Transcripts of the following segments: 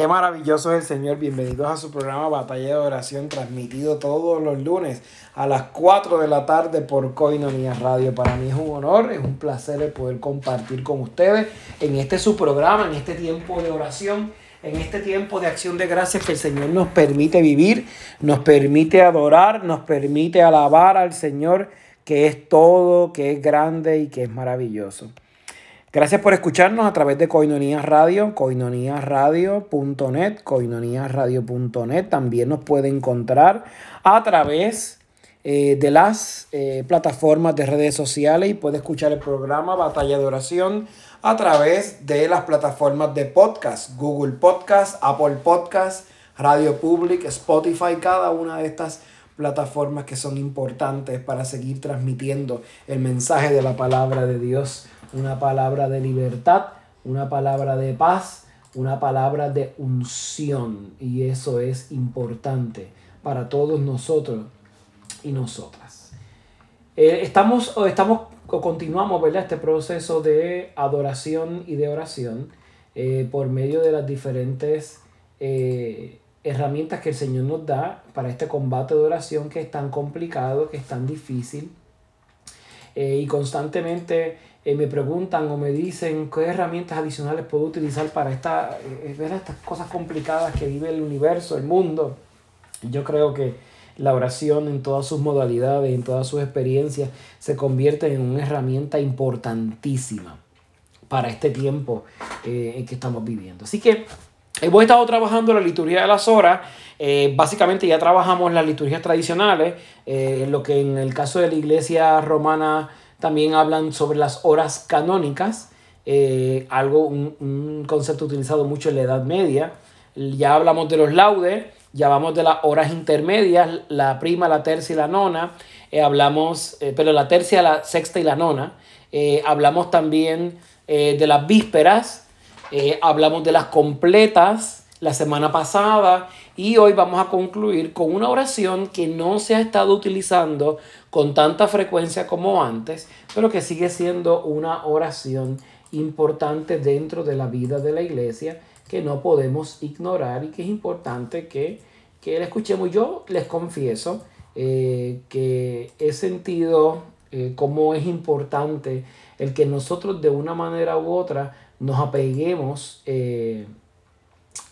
Qué maravilloso es el Señor. Bienvenidos a su programa Batalla de Oración, transmitido todos los lunes a las 4 de la tarde por Coinonía Radio. Para mí es un honor, es un placer el poder compartir con ustedes en este su programa, en este tiempo de oración, en este tiempo de acción de gracias que el Señor nos permite vivir, nos permite adorar, nos permite alabar al Señor que es todo, que es grande y que es maravilloso. Gracias por escucharnos a través de Coinonía Radio, coinoniaradio.net, coinoniaradio.net. También nos puede encontrar a través eh, de las eh, plataformas de redes sociales y puede escuchar el programa Batalla de Oración a través de las plataformas de podcast, Google Podcast, Apple Podcast, Radio Public, Spotify, cada una de estas plataformas que son importantes para seguir transmitiendo el mensaje de la palabra de Dios una palabra de libertad, una palabra de paz, una palabra de unción. Y eso es importante para todos nosotros y nosotras. Eh, estamos, o estamos, continuamos, ¿verdad? Este proceso de adoración y de oración eh, por medio de las diferentes eh, herramientas que el Señor nos da para este combate de oración que es tan complicado, que es tan difícil. y constantemente eh, me preguntan o me dicen qué herramientas adicionales puedo utilizar para esta, eh, ver estas cosas complicadas que vive el universo, el mundo. Yo creo que la oración en todas sus modalidades, en todas sus experiencias, se convierte en una herramienta importantísima para este tiempo eh, en que estamos viviendo. Así que hemos estado trabajando la liturgia de las horas. básicamente ya trabajamos las liturgias tradicionales, lo que en el caso de la iglesia romana también hablan sobre las horas canónicas, eh, algo, un, concepto utilizado mucho en la Edad Media. Ya hablamos de los laudes, ya hablamos de las horas intermedias, la prima, la tercia y la nona. Eh, hablamos, eh, pero la tercia, la sexta y la nona. hablamos también de las vísperas, hablamos de las completas la semana pasada y hoy vamos a concluir con una oración que no se ha estado utilizando con tanta frecuencia como antes, pero que sigue siendo una oración importante dentro de la vida de la iglesia que no podemos ignorar y que es importante que, que la escuchemos. Yo les confieso eh, que he sentido eh, cómo es importante el que nosotros de una manera u otra nos apeguemos eh,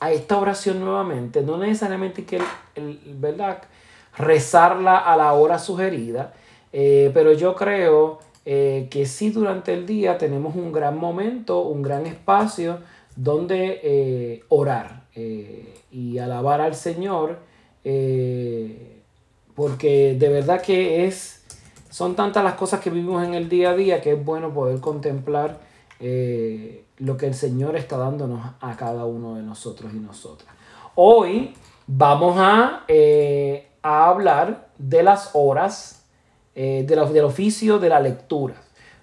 a esta oración nuevamente, no necesariamente que el, ¿verdad? rezarla a la hora sugerida, eh, pero yo creo eh, que sí durante el día tenemos un gran momento, un gran espacio donde eh, orar y alabar al Señor, porque de verdad que es, son tantas las cosas que vivimos en el día a día que es bueno poder contemplar lo que el Señor está dándonos a cada uno de nosotros y nosotras. Hoy vamos a, eh, a hablar de las horas eh, de del oficio de la lectura,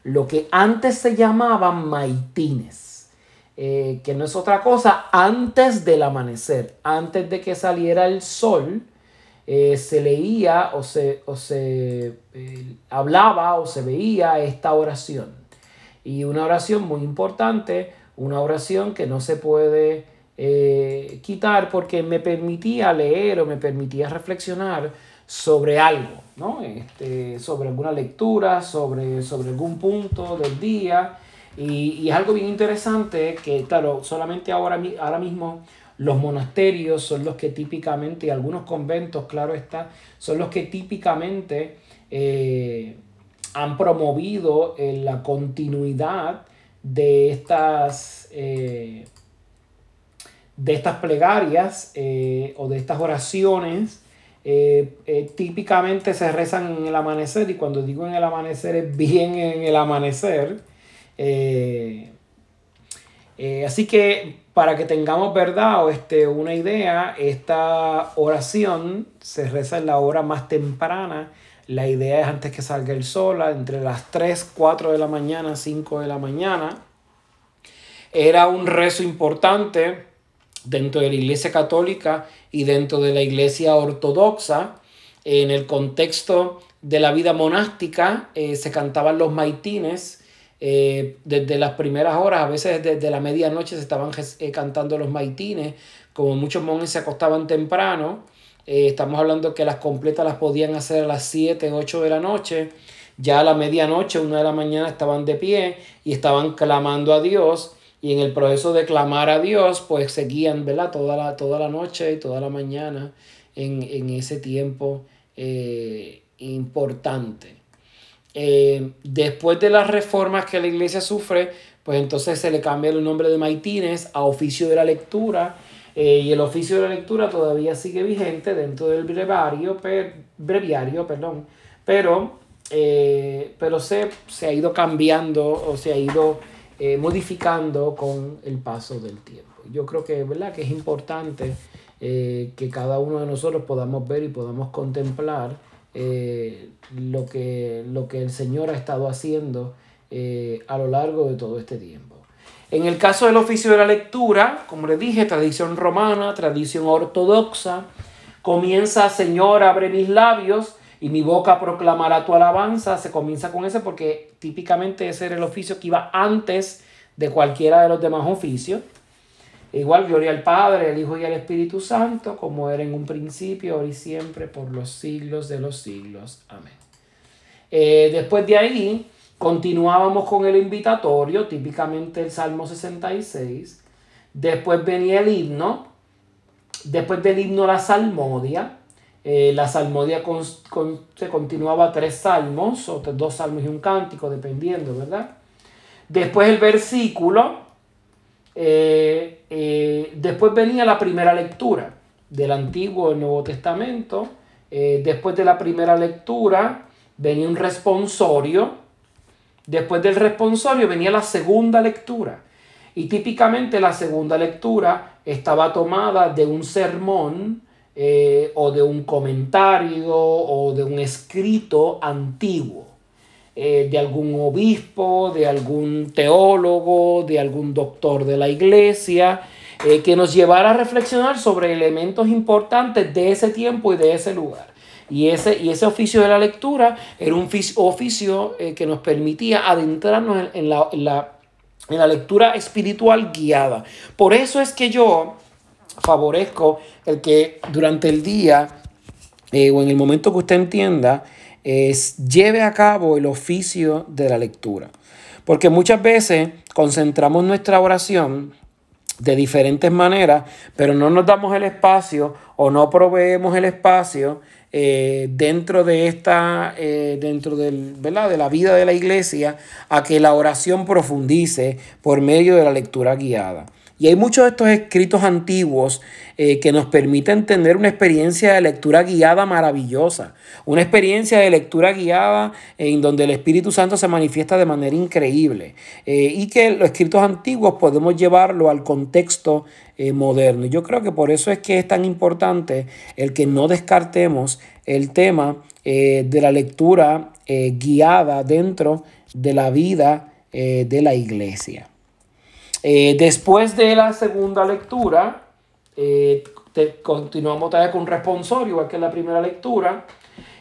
lo que antes se llamaban maitines, eh, que no es otra cosa, antes del amanecer, antes de que saliera el sol, se leía o se, o se hablaba o se veía esta oración. Y una oración muy importante, una oración que no se puede eh, quitar porque me permitía leer o me permitía reflexionar sobre algo, ¿no? Este, sobre alguna lectura, sobre, sobre algún punto del día. Y, y, es algo bien interesante que, claro, solamente ahora, ahora mismo los monasterios son los que típicamente, y algunos conventos, claro está, son los que típicamente eh, han promovido eh, la continuidad de estas, eh, de estas plegarias eh, o de estas oraciones. típicamente se rezan en el amanecer y cuando digo en el amanecer es bien en el amanecer. así que para que tengamos verdad o este, una idea, esta oración se reza en la hora más temprana la idea es antes que salga el sol, entre las 3, 4 de la mañana, 5 de la mañana. Era un rezo importante dentro de la iglesia católica y dentro de la iglesia ortodoxa. En el contexto de la vida monástica eh, se cantaban los maitines, Eh, desde las primeras horas, a veces desde la medianoche se estaban eh, cantando los maitines, como muchos monjes se acostaban temprano, eh, estamos hablando que las completas las podían hacer a las 7, 8 de la noche, ya a la medianoche, una de la mañana estaban de pie y estaban clamando a Dios y en el proceso de clamar a Dios, pues seguían, ¿verdad? Toda la, toda la noche y toda la mañana en, ese tiempo importante. Eh, después de las reformas que la iglesia sufre, pues entonces se le cambia el nombre de maitines a oficio de la lectura. Eh, y el oficio de la lectura todavía sigue vigente dentro del breviario, breviario perdón, pero, eh, pero se, se, ha ido cambiando o se ha ido modificando con el paso del tiempo. Yo creo que, ¿verdad? que es importante que cada uno de nosotros podamos ver y podamos contemplar eh, lo, que, lo que el Señor ha estado haciendo eh, a lo largo de todo este tiempo. En el caso del oficio de la lectura, como les dije, tradición romana, tradición ortodoxa, comienza, Señor, abre mis labios y mi boca proclamará tu alabanza. Se comienza con ese porque típicamente ese era el oficio que iba antes de cualquiera de los demás oficios. Igual gloria al Padre, al Hijo y al Espíritu Santo, como era en un principio, ahora y siempre, por los siglos de los siglos. Amén. Eh, después de ahí, continuábamos con el invitatorio, típicamente el Salmo 66. Después venía el himno. Después del himno la salmodia. Eh, la salmodia se continuaba tres salmos, o dos salmos y un cántico, dependiendo, ¿verdad? Después el versículo, eh, eh, después venía la primera lectura del Antiguo y Nuevo Testamento. Después de la primera lectura venía un responsorio. Después del responsorio venía la segunda lectura. Y típicamente la segunda lectura estaba tomada de un sermón o de un comentario o de un escrito antiguo. Eh, de algún obispo, de algún teólogo, de algún doctor de la iglesia, eh, que nos llevara a reflexionar sobre elementos importantes de ese tiempo y de ese lugar. Y ese, y ese oficio de la lectura era un oficio eh, que nos permitía adentrarnos en, la, en, la, en la lectura espiritual guiada. Por eso es que yo favorezco el que durante el día o en el momento que usted entienda, es lleve a cabo el oficio de la lectura. Porque muchas veces concentramos nuestra oración de diferentes maneras, pero no nos damos el espacio o no proveemos el espacio eh, dentro de esta, eh, dentro del, ¿verdad? de la vida de la iglesia, a que la oración profundice por medio de la lectura guiada. Y hay muchos de estos escritos antiguos eh, que nos permiten tener una experiencia de lectura guiada maravillosa, una experiencia de lectura guiada en donde el Espíritu Santo se manifiesta de manera increíble eh, y que los escritos antiguos podemos llevarlo al contexto eh, moderno. Yo creo que por eso es que es tan importante el que no descartemos el tema de la lectura guiada dentro de la vida de la iglesia. Eh, después de la segunda lectura, eh, continuamos todavía con un responsorio, igual que en la primera lectura,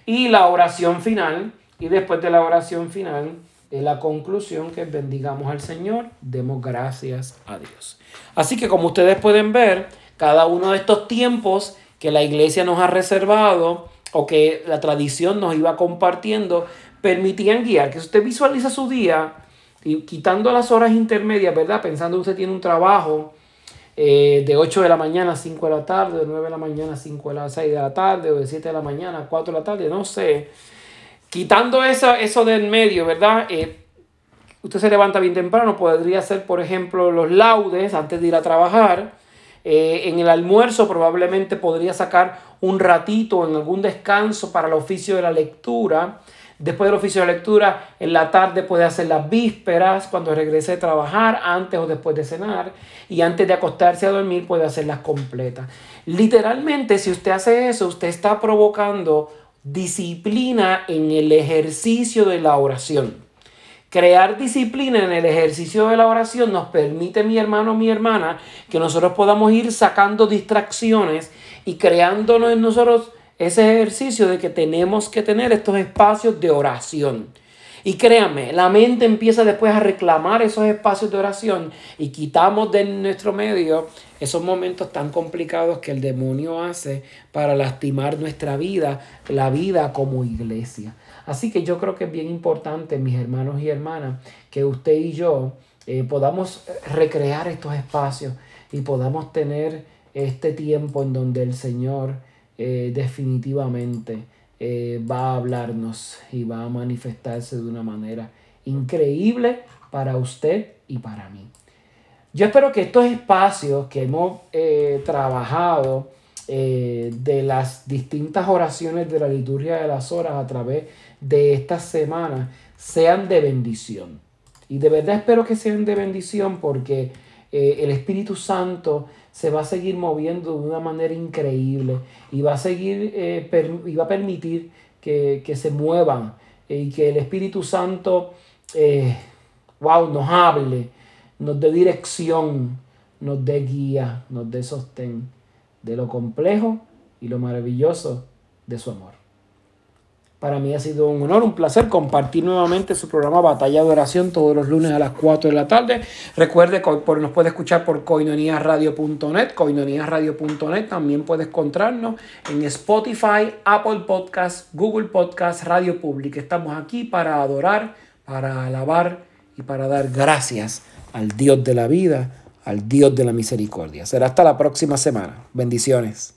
y la oración final. Y después de la oración final, es la conclusión que bendigamos al Señor, demos gracias a Dios. Así que como ustedes pueden ver, cada uno de estos tiempos que la iglesia nos ha reservado o que la tradición nos iba compartiendo, permitían guiar, que usted visualiza su día y quitando las horas intermedias, ¿verdad? Pensando que usted tiene un trabajo eh, de 8 de la mañana a 5 de la tarde, de 9 de la mañana a 5 de la 6 de la tarde, o de 7 de la mañana a 4 de la tarde, no sé. Quitando eso, eso del medio, ¿verdad? Eh, usted se levanta bien temprano, podría hacer, por ejemplo, los laudes antes de ir a trabajar. Eh, en el almuerzo probablemente podría sacar un ratito en algún descanso para el oficio de la lectura. Después del oficio de lectura, en la tarde puede hacer las vísperas, cuando regrese a trabajar, antes o después de cenar. Y antes de acostarse a dormir puede hacerlas completas. Literalmente, si usted hace eso, usted está provocando disciplina en el ejercicio de la oración. Crear disciplina en el ejercicio de la oración nos permite, mi hermano, mi hermana, que nosotros podamos ir sacando distracciones y creándonos en nosotros ese ejercicio de que tenemos que tener estos espacios de oración. Y créanme, la mente empieza después a reclamar esos espacios de oración y quitamos de nuestro medio esos momentos tan complicados que el demonio hace para lastimar nuestra vida, la vida como iglesia. Así que yo creo que es bien importante, mis hermanos y hermanas, que usted y yo eh, podamos recrear estos espacios y podamos tener este tiempo en donde el Señor eh, definitivamente eh, va a hablarnos y va a manifestarse de una manera increíble para usted y para mí. Yo espero que estos espacios que hemos eh, trabajado de las distintas oraciones de la liturgia de las horas a través de estas semanas sean de bendición. Y de verdad espero que sean de bendición porque el Espíritu Santo se va a seguir moviendo de una manera increíble y va a seguir eh, a permitir que, se muevan y que el Espíritu Santo, eh, wow, nos hable, nos dé dirección, nos dé guía, nos dé sostén de lo complejo y lo maravilloso de su amor. Para mí ha sido un honor, un placer compartir nuevamente su programa Batalla de Oración todos los lunes a las 4 de la tarde. Recuerde que nos puede escuchar por coinoniasradio.net, coinoniasradio.net. También puede encontrarnos en Spotify, Apple Podcasts, Google Podcasts, Radio Public. Estamos aquí para adorar, para alabar y para dar gracias al Dios de la vida, al Dios de la misericordia. Será hasta la próxima semana. Bendiciones.